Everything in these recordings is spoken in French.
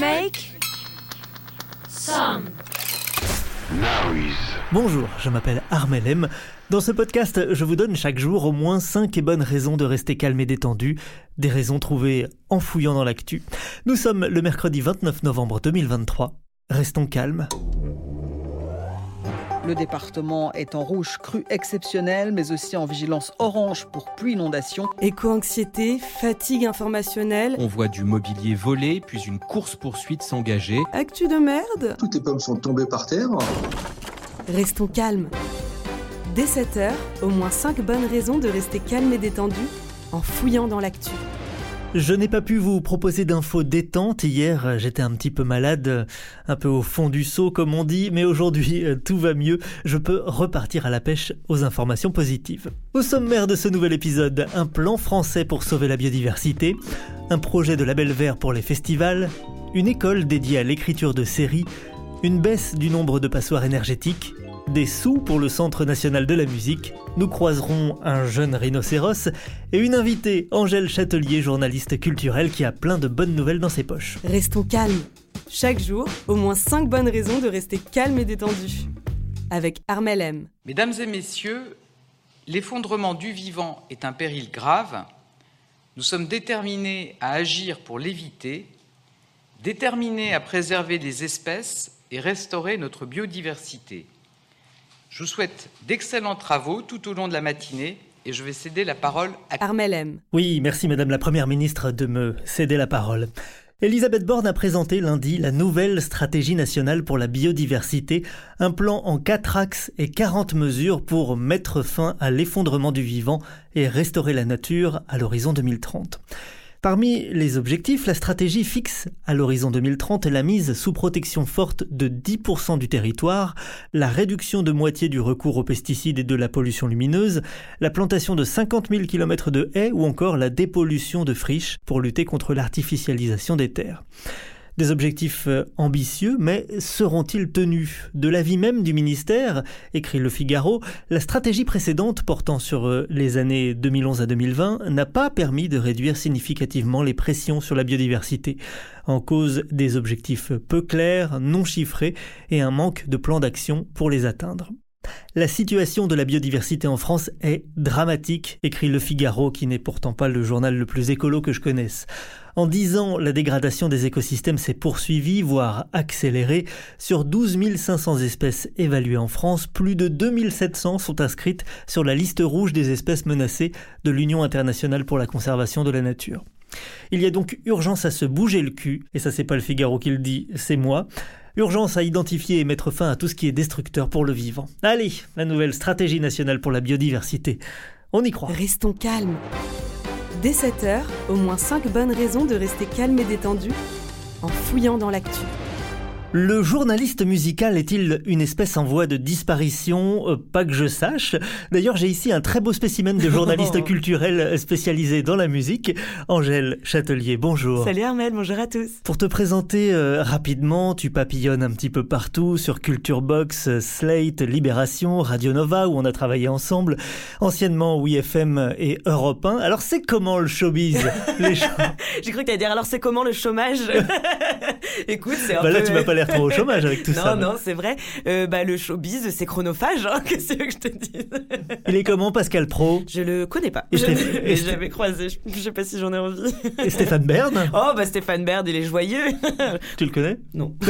Make some Noise. Bonjour, je m'appelle Armel M. Dans ce podcast, je vous donne chaque jour au moins 5 bonnes raisons de rester calme et détendu, des raisons trouvées en fouillant dans l'actu. Nous sommes le mercredi 29 novembre 2023. Restons calmes. Le département est en rouge cru exceptionnel, mais aussi en vigilance orange pour pluie inondation. Éco-anxiété, fatigue informationnelle, On voit du mobilier volé, puis une course-poursuite s'engager. actu de merde. Toutes les pommes sont tombées par terre. Restons calmes. Dès 7h, au moins 5 bonnes raisons de rester calme et détendu en fouillant dans l'actu. Je n'ai pas pu vous proposer d'infos détentes. Hier, j'étais un petit peu malade, un peu au fond du seau, comme on dit, mais aujourd'hui, euh, tout va mieux. Je peux repartir à la pêche aux informations positives. Au sommaire de ce nouvel épisode, un plan français pour sauver la biodiversité, un projet de label vert pour les festivals, une école dédiée à l'écriture de séries, une baisse du nombre de passoires énergétiques, des sous pour le Centre national de la musique, nous croiserons un jeune rhinocéros et une invitée, Angèle Châtelier, journaliste culturelle qui a plein de bonnes nouvelles dans ses poches. Restons calmes. Chaque jour, au moins 5 bonnes raisons de rester calme et détendu. Avec Armel M. Mesdames et messieurs, l'effondrement du vivant est un péril grave. Nous sommes déterminés à agir pour l'éviter, déterminés à préserver les espèces et restaurer notre biodiversité. Je vous souhaite d'excellents travaux tout au long de la matinée et je vais céder la parole à Armel M. Oui, merci Madame la Première ministre de me céder la parole. Elisabeth Borne a présenté lundi la nouvelle stratégie nationale pour la biodiversité, un plan en 4 axes et 40 mesures pour mettre fin à l'effondrement du vivant et restaurer la nature à l'horizon 2030. Parmi les objectifs, la stratégie fixe à l'horizon 2030 la mise sous protection forte de 10% du territoire, la réduction de moitié du recours aux pesticides et de la pollution lumineuse, la plantation de 50 000 km de haies ou encore la dépollution de friches pour lutter contre l'artificialisation des terres. Des objectifs euh, ambitieux, mais seront-ils tenus De l'avis même du ministère, écrit Le Figaro, la stratégie précédente portant sur euh, les années 2011 à 2020 n'a pas permis de réduire significativement les pressions sur la biodiversité, en cause des objectifs peu clairs, non chiffrés et un manque de plan d'action pour les atteindre. La situation de la biodiversité en France est dramatique, écrit Le Figaro, qui n'est pourtant pas le journal le plus écolo que je connaisse. En dix ans, la dégradation des écosystèmes s'est poursuivie, voire accélérée. Sur 12 500 espèces évaluées en France, plus de 2700 sont inscrites sur la liste rouge des espèces menacées de l'Union internationale pour la conservation de la nature. Il y a donc urgence à se bouger le cul, et ça c'est pas le Figaro qui le dit, c'est moi. Urgence à identifier et mettre fin à tout ce qui est destructeur pour le vivant. Allez, la nouvelle stratégie nationale pour la biodiversité. On y croit. Restons calmes. Dès 7h, au moins 5 bonnes raisons de rester calme et détendu en fouillant dans l'actu. Le journaliste musical est-il une espèce en voie de disparition? Euh, Pas que je sache. D'ailleurs, j'ai ici un très beau spécimen de journaliste culturel spécialisé dans la musique. Angèle Châtelier, bonjour. Salut Armel, bonjour à tous. Pour te présenter euh, rapidement, tu papillonnes un petit peu partout sur Culture Box, Slate, Libération, Radio Nova où on a travaillé ensemble, anciennement WeFM et Europe 1. Alors c'est comment le showbiz J'ai cru que t'allais dire alors c'est comment le chômage? Écoute, c'est un Bah là peu... tu vas pas l'air trop au chômage avec tout non, ça. non, c'est vrai. Euh, bah, le showbiz, c'est chronophage, hein, qu'est-ce que je te dise Il est comment Pascal Pro? Je le connais pas. Et Je l'ai jamais croisé. Je je sais pas si j'en ai envie. et Stéphane Bern? Oh, bah Stéphane Baird, il est joyeux. Tu le connais? Non.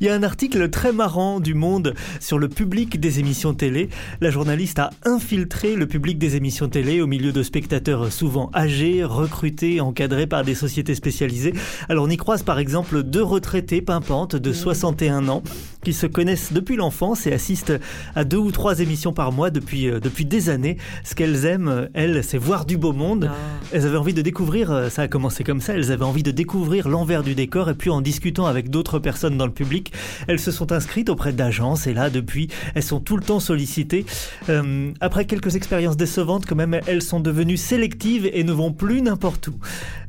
Il y a un article très marrant du Monde sur le public des émissions télé. La journaliste a infiltré le public des émissions télé au milieu de spectateurs souvent âgés, recrutés, encadrés par des sociétés spécialisées. Alors on y croise par exemple deux retraitées pimpantes de 61 ans qui se connaissent depuis l'enfance et assistent à deux ou trois émissions par mois depuis, euh, depuis des années. Ce qu'elles aiment, elles, c'est voir du beau monde. Elles avaient envie de découvrir, euh, ça a commencé comme ça, elles avaient envie de découvrir l'envers du décor et puis en discutant avec d'autres personnes dans le public, elles se sont inscrites auprès d'agences et là, depuis, elles sont tout le temps sollicitées. Euh, après quelques expériences décevantes, quand même, elles sont devenues sélectives et ne vont plus n'importe où.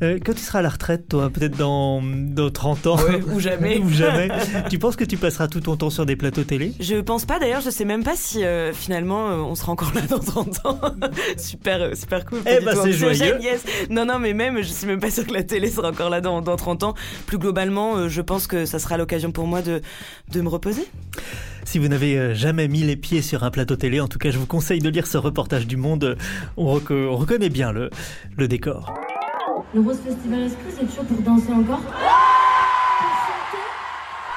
Euh, quand tu seras à la retraite, toi, peut-être dans, dans 30 ans Ouais, ou jamais. ou jamais, tu penses que tu passeras tout ton temps sur des plateaux télé? Je pense pas d'ailleurs, je sais même pas si euh, finalement euh, on sera encore là dans 30 ans. super, euh, super cool. Eh bah, c'est joyeux. yes. Non, non, mais même, je suis même pas sûre que la télé sera encore là dans, dans 30 ans. Plus globalement, euh, je pense que ça sera l'occasion pour moi de, de me reposer. Si vous n'avez jamais mis les pieds sur un plateau télé, en tout cas, je vous conseille de lire ce reportage du Monde. On, on reconnaît bien le, le décor. Le Rose Festival Esprit, c'est toujours pour danser encore?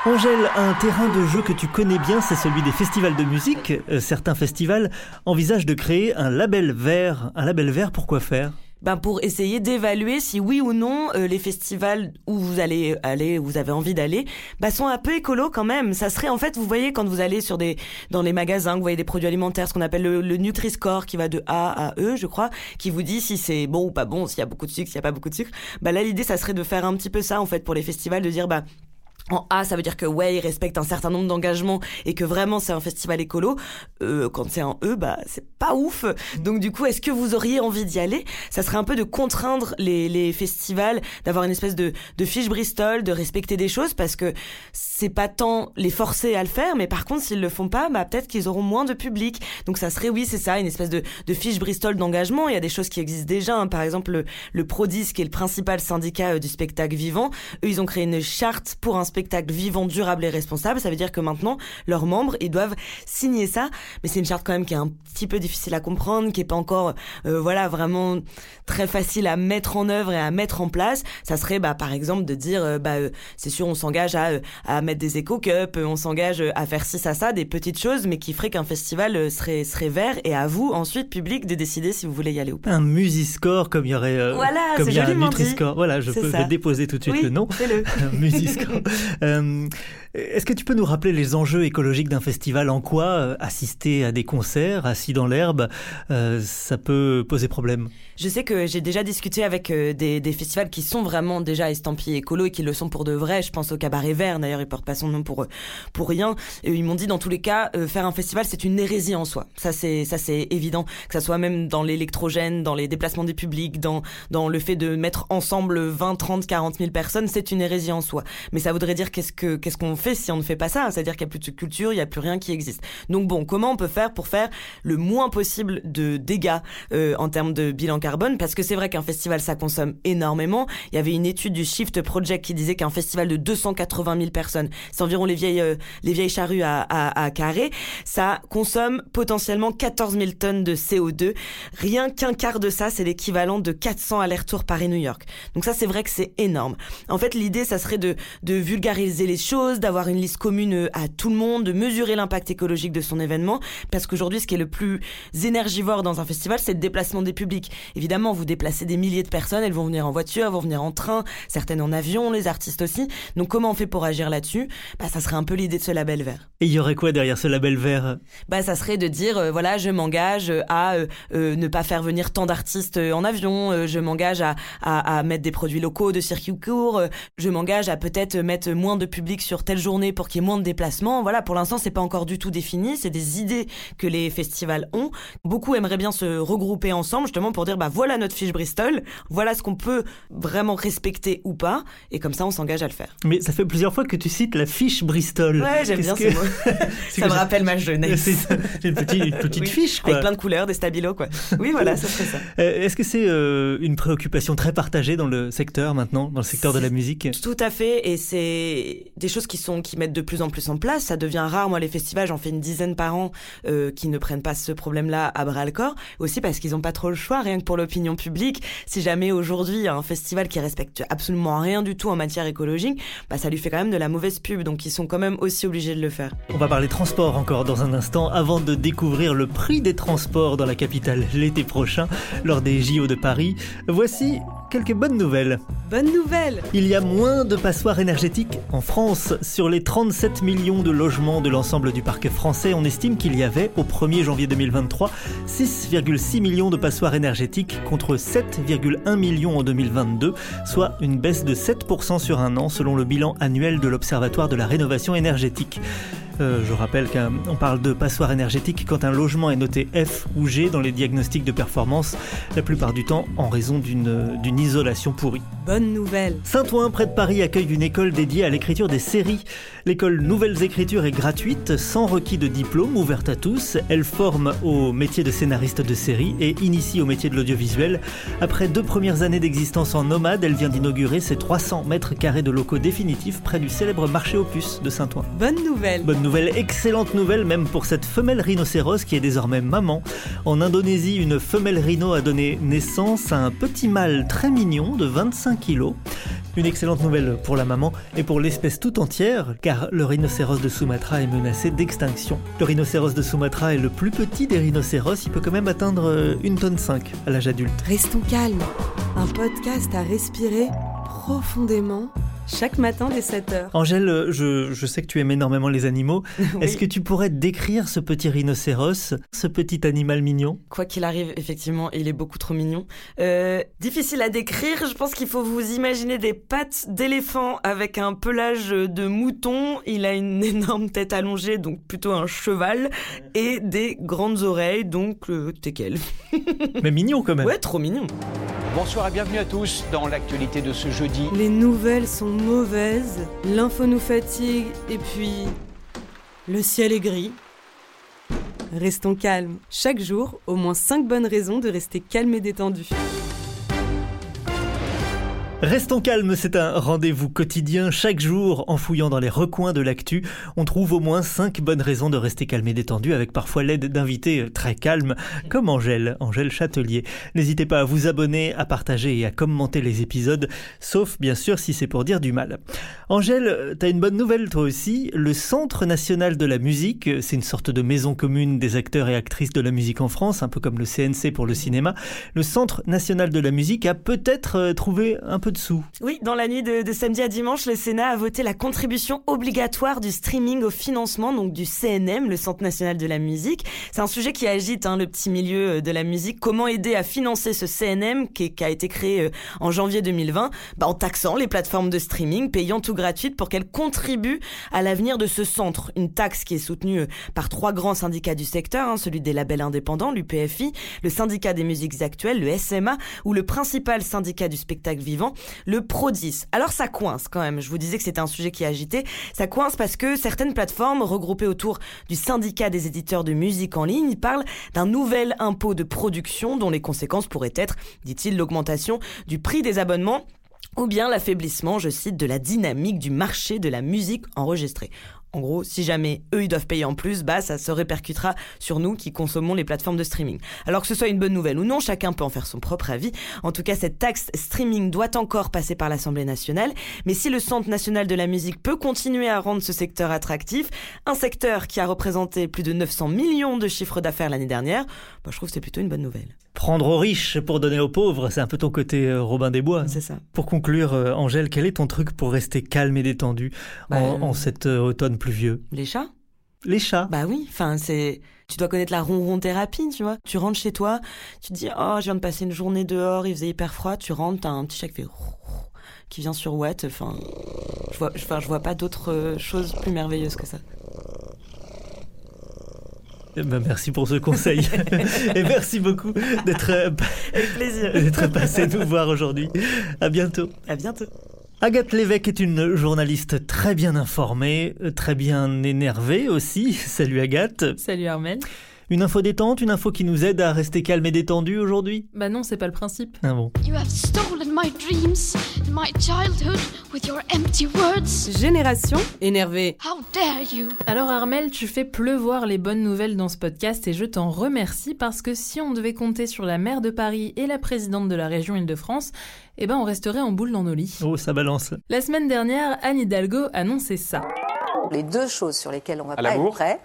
Angèle, un terrain de jeu que tu connais bien, c'est celui des festivals de musique. Euh, certains festivals envisagent de créer un label vert. Un label vert, pourquoi faire? Ben pour essayer d'évaluer si oui ou non euh, les festivals où vous allez aller, où vous avez envie d'aller, bah sont un peu écolo quand même. Ça serait en fait, vous voyez quand vous allez sur des dans les magasins, vous voyez des produits alimentaires, ce qu'on appelle le, le Nutri-Score qui va de A à E, je crois, qui vous dit si c'est bon ou pas bon, s'il y a beaucoup de sucre, s'il y a pas beaucoup de sucre. Bah là l'idée ça serait de faire un petit peu ça en fait pour les festivals, de dire bah en A, ça veut dire que ouais, ils respectent un certain nombre d'engagements et que vraiment c'est un festival écolo. Euh, quand c'est en E, bah c'est pas ouf. Donc du coup, est-ce que vous auriez envie d'y aller? Ça serait un peu de contraindre les, les festivals, d'avoir une espèce de, de fiche Bristol, de respecter des choses parce que c'est pas tant les forcer à le faire, mais par contre s'ils le font pas, bah peut-être qu'ils auront moins de public. Donc ça serait oui, c'est ça, une espèce de, de fiche Bristol d'engagement. Il y a des choses qui existent déjà. hein. Par exemple, le, le Prodis, qui est le principal syndicat euh, du spectacle vivant, eux ils ont créé une charte pour un spectacle vivant, durable et responsable. Ça veut dire que maintenant, leurs membres, ils doivent signer ça. Mais c'est une charte quand même qui est un petit peu difficile à comprendre, qui est pas encore, euh, voilà, vraiment très facile à mettre en œuvre et à mettre en place. Ça serait, bah, par exemple, de dire, euh, bah, euh, c'est sûr, on s'engage à, euh, à mettre des éco-cups, euh, on s'engage euh, à faire ci, ça, ça, des petites choses, mais qui feraient qu'un festival serait, serait vert et à vous, ensuite, public, de décider si vous voulez y aller ou pas. Un Musiscore, comme il y aurait Voilà, comme il y a un. Nutri-Score. Voilà, je peux déposer tout de suite Oui, le nom. fais-le. Musiscore. Euh, Est-ce que tu peux nous rappeler les enjeux écologiques d'un festival? En quoi euh, assister à des concerts, assis dans l'herbe, euh, ça peut poser problème? Je sais que j'ai déjà discuté avec euh, des, des festivals qui sont vraiment déjà estampillés écolo et qui le sont pour de vrai. Je pense au Cabaret Vert, d'ailleurs, il porte pas son nom pour pour rien. Et ils m'ont dit dans tous les cas, euh, faire un festival, c'est une hérésie en soi. Ça c'est ça c'est évident, que ça soit même dans l'électrogène, dans les déplacements des publics, dans dans le fait de mettre ensemble 20, 30, 40 000 personnes, c'est une hérésie en soi. Mais ça voudrait dire qu'est-ce que qu'est-ce qu'on fait si on ne fait pas ça C'est-à-dire qu'il y a plus de culture, il y a plus rien qui existe. Donc bon, comment on peut faire pour faire le moins possible de dégâts euh, en termes de bilan carbone? Parce que c'est vrai qu'un festival ça consomme énormément. Il y avait une étude du Shift Project qui disait qu'un festival de 280 000 personnes, c'est environ les vieilles euh, les vieilles charrues à, à, à carré, ça consomme potentiellement 14 000 tonnes de CO2. Rien qu'un quart de ça, c'est l'équivalent de 400 allers-retours Paris-New York. Donc ça, c'est vrai que c'est énorme. En fait, l'idée, ça serait de, de vulgariser les choses, d'avoir une liste commune euh, à tout le monde, de mesurer l'impact écologique de son événement, parce qu'aujourd'hui, ce qui est le plus énergivore dans un festival, c'est le déplacement des publics. Évidemment, vous déplacez des milliers de personnes, elles vont venir en voiture, vont venir en train, certaines en avion, les artistes aussi. Donc comment on fait pour agir là-dessus? Bah, ça serait un peu l'idée de ce label vert. Et il y aurait quoi derrière ce label vert? Bah, ça serait de dire, euh, voilà, je m'engage euh, à euh, euh, ne pas faire venir tant d'artistes en avion, je m'engage à, à, à mettre des produits locaux de circuit court, je m'engage à peut-être mettre moins de public sur telle journée pour qu'il y ait moins de déplacements. Voilà, pour l'instant, c'est pas encore du tout défini, c'est des idées que les festivals ont. Beaucoup aimeraient bien se regrouper ensemble, justement, pour dire, bah voilà notre fiche Bristol, voilà ce qu'on peut vraiment respecter ou pas, et comme ça, on s'engage à le faire. Mais ça fait plusieurs fois que tu cites la fiche Bristol. Ouais, j'aime bien que- mots. C'est ça me rappelle ma jeunesse. C'est une petite, une petite Oui, fiche, quoi. Avec plein de couleurs, des stabilos, quoi. Oui, voilà, ça serait ça. Euh, Est-ce que c'est euh, une préoccupation très partagée dans le secteur maintenant, dans le secteur de la musique? Tout à fait, et c'est des choses qui sont qui mettent de plus en plus en place. Ça devient rare. Moi, les festivals, j'en fais une dizaine par an euh, qui ne prennent pas ce problème-là à bras le corps. Aussi parce qu'ils n'ont pas trop le choix, rien que pour l'opinion publique. Si jamais aujourd'hui un festival qui respecte absolument rien du tout en matière écologique, bah ça lui fait quand même de la mauvaise pub. Donc ils sont quand même aussi obligés de le faire. On va parler transport encore dans un instant avant de découvrir le prix des transports dans la capitale l'été prochain lors des JO de Paris. Voici quelques bonnes nouvelles. Bonne nouvelle Il y a moins de passoires énergétiques en France. Sur les 37 millions de logements de l'ensemble du parc français, on estime qu'il y avait, au 1er janvier 2023, 6,6 millions de passoires énergétiques contre 7,1 millions en 2022, soit une baisse de 7% sur un an selon le bilan annuel de l'Observatoire de la rénovation énergétique. Euh, je rappelle qu'on parle de passoire énergétique quand un logement est noté F ou G dans les diagnostics de performance, la plupart du temps en raison d'une isolation pourrie. Bonne nouvelle Saint-Ouen, près de Paris, accueille une école dédiée à l'écriture des séries. L'école Nouvelles Écritures est gratuite, sans requis de diplôme, ouverte à tous. Elle forme au métier de scénariste de série et initie au métier de l'audiovisuel. Après deux premières années d'existence en nomade, elle vient d'inaugurer ses 300 mètres carrés de locaux définitifs près du célèbre marché Opus de Saint-Ouen. Bonne nouvelle Bonne nouvelle, excellente nouvelle même pour cette femelle rhinocéros qui est désormais maman. En Indonésie, une femelle rhino a donné naissance à un petit mâle très mignon de 25 kilos. Une excellente nouvelle pour la maman et pour l'espèce tout entière, car le rhinocéros de Sumatra est menacé d'extinction. Le rhinocéros de Sumatra est le plus petit des rhinocéros, il peut quand même atteindre euh, une tonne 5 à l'âge adulte. Restons calmes. Un podcast à respirer profondément chaque matin dès 7h. Angèle, je, je sais que tu aimes énormément les animaux. Est-ce que tu pourrais décrire ce petit rhinocéros, ce petit animal mignon? Quoi qu'il arrive, effectivement, il est beaucoup trop mignon. Euh, difficile à décrire, je pense qu'il faut vous imaginer des pattes d'éléphant avec un pelage de mouton. Il a une énorme tête allongée, donc plutôt un cheval, et des grandes oreilles, donc euh, teckel. Mais mignon quand même. Ouais, trop mignon. Bonsoir et bienvenue à tous dans l'actualité de ce jeudi. Les nouvelles sont mauvaises, l'info nous fatigue et puis le ciel est gris. Restons calmes. Chaque jour, au moins 5 bonnes raisons de rester calme et détendu. Restons calmes, c'est un rendez-vous quotidien. Chaque jour, en fouillant dans les recoins de l'actu, on trouve au moins 5 bonnes raisons de rester calme et détendu, avec parfois l'aide d'invités très calmes, comme Angèle, Angèle Châtelier. N'hésitez pas à vous abonner, à partager et à commenter les épisodes, sauf bien sûr si c'est pour dire du mal. Angèle, t'as une bonne nouvelle toi aussi. Le Centre national de la musique, c'est une sorte de maison commune des acteurs et actrices de la musique en France, un peu comme le CNC pour le cinéma. Le Centre national de la musique a peut-être euh, trouvé un peu Oui, dans la nuit de, samedi à dimanche, le Sénat a voté la contribution obligatoire du streaming au financement, donc du CNM, le Centre national de la musique. C'est un sujet qui agite hein, le petit milieu euh, de la musique. Comment aider à financer ce CNM qui, qui a été créé euh, en janvier 2020 bah, En taxant les plateformes de streaming, payant tout gratuite pour qu'elles contribuent à l'avenir de ce centre. Une taxe qui est soutenue euh, par trois grands syndicats du secteur, hein, celui des labels indépendants, l'UPFI, le syndicat des musiques actuelles, le SMA, ou le principal syndicat du spectacle vivant, le Prodis. Alors ça coince quand même, je vous disais que c'était un sujet qui agitait, ça coince parce que certaines plateformes regroupées autour du syndicat des éditeurs de musique en ligne parlent d'un nouvel impôt de production dont les conséquences pourraient être, dit-il, l'augmentation du prix des abonnements ou bien l'affaiblissement, je cite, de la dynamique du marché de la musique enregistrée. En gros, si jamais eux ils doivent payer en plus, bah ça se répercutera sur nous qui consommons les plateformes de streaming. Alors que ce soit une bonne nouvelle ou non, chacun peut en faire son propre avis. En tout cas, cette taxe streaming doit encore passer par l'Assemblée nationale, mais si le Centre national de la musique peut continuer à rendre ce secteur attractif, un secteur qui a représenté plus de 900 millions de chiffres d'affaires l'année dernière, bah, je trouve que c'est plutôt une bonne nouvelle. Prendre aux riches pour donner aux pauvres, c'est un peu ton côté euh, Robin des Bois. C'est ça. Pour conclure, euh, Angèle, quel est ton truc pour rester calme et détendu Bah, en, euh, en cet euh, automne pluvieux Les chats? Les chats. Bah oui, enfin c'est tu dois connaître la ronron thérapie, tu vois. Tu rentres chez toi, tu te dis "Oh, je viens de passer une journée dehors, il faisait hyper froid." Tu rentres, t'as un petit chat qui fait qui vient sur Watt, enfin je vois enfin je vois pas d'autre euh, chose plus merveilleuse que ça. Eh ben, merci pour ce conseil. et merci beaucoup d'être d'être passé nous voir aujourd'hui. À bientôt. À bientôt. Agathe Lévesque est une journaliste très bien informée, euh, très bien énervée aussi. Salut Agathe. Salut Armel. Une info détente, une info qui nous aide à rester calme et détendu aujourd'hui Bah non, c'est pas le principe. Ah bon You have stolen my dreams and my childhood with your empty words. Génération énervée. How dare you? Alors Armel, tu fais pleuvoir les bonnes nouvelles dans ce podcast et je t'en remercie parce que si on devait compter sur la maire de Paris et la présidente de la région Île-de-France, eh ben on resterait en boule dans nos lits. Oh, ça balance. La semaine dernière, Anne Hidalgo annonçait ça. Les deux choses sur lesquelles on va À pas être prêt.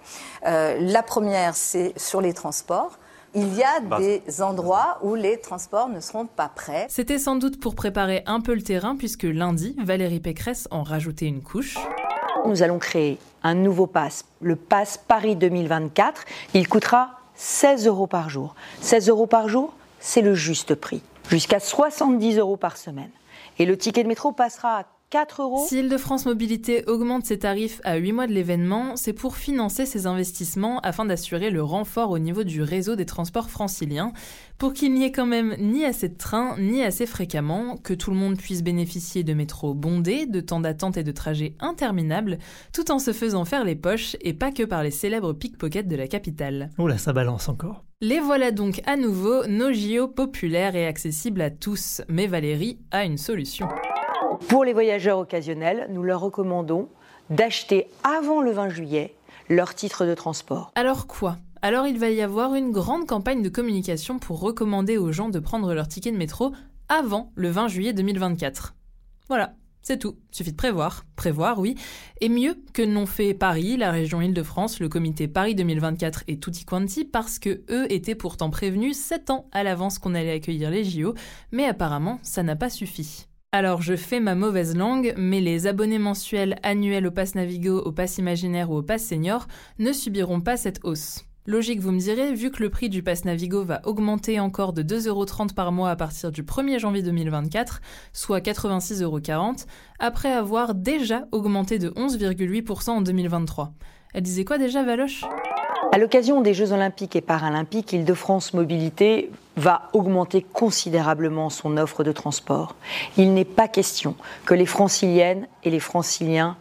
Euh, la première, c'est sur les transports. il y a des endroits où les transports ne seront pas prêts. C'était sans doute pour préparer un peu le terrain puisque lundi, Valérie Pécresse en rajoutait une couche. Nous allons créer un nouveau pass, le pass Paris 2024. Il coûtera 16 euros par jour. 16 euros par jour, c'est le juste prix. Jusqu'à 70 euros par semaine. Et le ticket de métro passera à 4 euros. Si Île-de-France Mobilité augmente ses tarifs à 8 mois de l'événement, c'est pour financer ses investissements afin d'assurer le renfort au niveau du réseau des transports franciliens, pour qu'il n'y ait quand même ni assez de trains, ni assez fréquemment, que tout le monde puisse bénéficier de métros bondés, de temps d'attente et de trajets interminables, tout en se faisant faire les poches et pas que par les célèbres pickpockets de la capitale. Oula, ça balance encore. Les voilà donc à nouveau nos JO populaires et accessibles à tous, mais Valérie a une solution. Pour les voyageurs occasionnels, nous leur recommandons d'acheter avant le 20 juillet leur titre de transport. Alors quoi? Alors il va y avoir une grande campagne de communication pour recommander aux gens de prendre leur ticket de métro avant le 20 juillet 2024. Voilà, c'est tout. Suffit de prévoir. Prévoir, oui. Et mieux que n'ont fait Paris, la région Île-de-France, le comité Paris 2024 et Tutti Quanti, parce que eux étaient pourtant prévenus 7 ans à l'avance qu'on allait accueillir les JO, mais apparemment, ça n'a pas suffi. Alors je fais ma mauvaise langue, mais les abonnés mensuels annuels au Pass Navigo, au Pass Imaginaire ou au Pass Senior ne subiront pas cette hausse. Logique, vous me direz, vu que le prix du Pass Navigo va augmenter encore de 2,30€ par mois à partir du 1er janvier 2024, soit 86,40€, après avoir déjà augmenté de 11,8% en 2023. Elle disait quoi déjà, Valoche? À l'occasion des Jeux Olympiques et Paralympiques, Île-de-France Mobilité va augmenter considérablement son offre de transport. Il n'est pas question que les franciliennes et les franciliens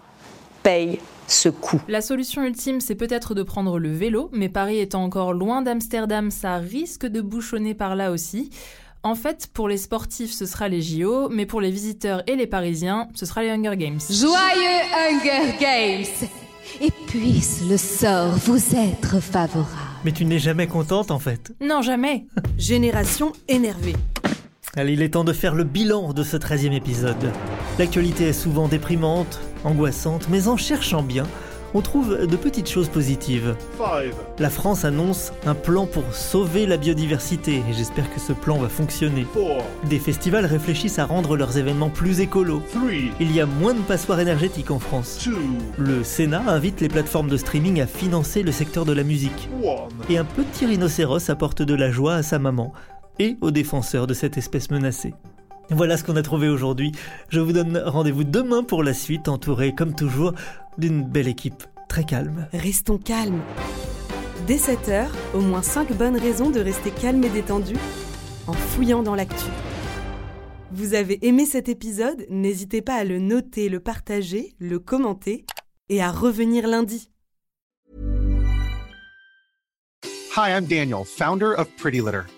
payent ce coût. La solution ultime, c'est peut-être de prendre le vélo, mais Paris étant encore loin d'Amsterdam, ça risque de bouchonner par là aussi. En fait, pour les sportifs, ce sera les JO, mais pour les visiteurs et les Parisiens, ce sera les Hunger Games. Joyeux Hunger Games Et puisse le sort vous être favorable. Mais tu n'es jamais contente en fait. Non, jamais. Génération énervée. Allez, il est temps de faire le bilan de ce 13e épisode. L'actualité est souvent déprimante, angoissante, mais en cherchant bien, on trouve de petites choses positives. La France annonce un plan pour sauver la biodiversité et j'espère que ce plan va fonctionner. Des festivals réfléchissent à rendre leurs événements plus écolos. Il y a moins de passoires énergétiques en France. Le Sénat invite les plateformes de streaming à financer le secteur de la musique. Et un petit rhinocéros apporte de la joie à sa maman et aux défenseurs de cette espèce menacée. Voilà ce qu'on a trouvé aujourd'hui. Je vous donne rendez-vous demain pour la suite, entouré comme toujours d'une belle équipe très calme. Restons calmes. Dès 7h, au moins 5 bonnes raisons de rester calme et détendu en fouillant dans l'actu. Vous avez aimé cet épisode? N'hésitez pas à le noter, le partager, le commenter et à revenir lundi. Hi, I'm Daniel, founder of Pretty Litter.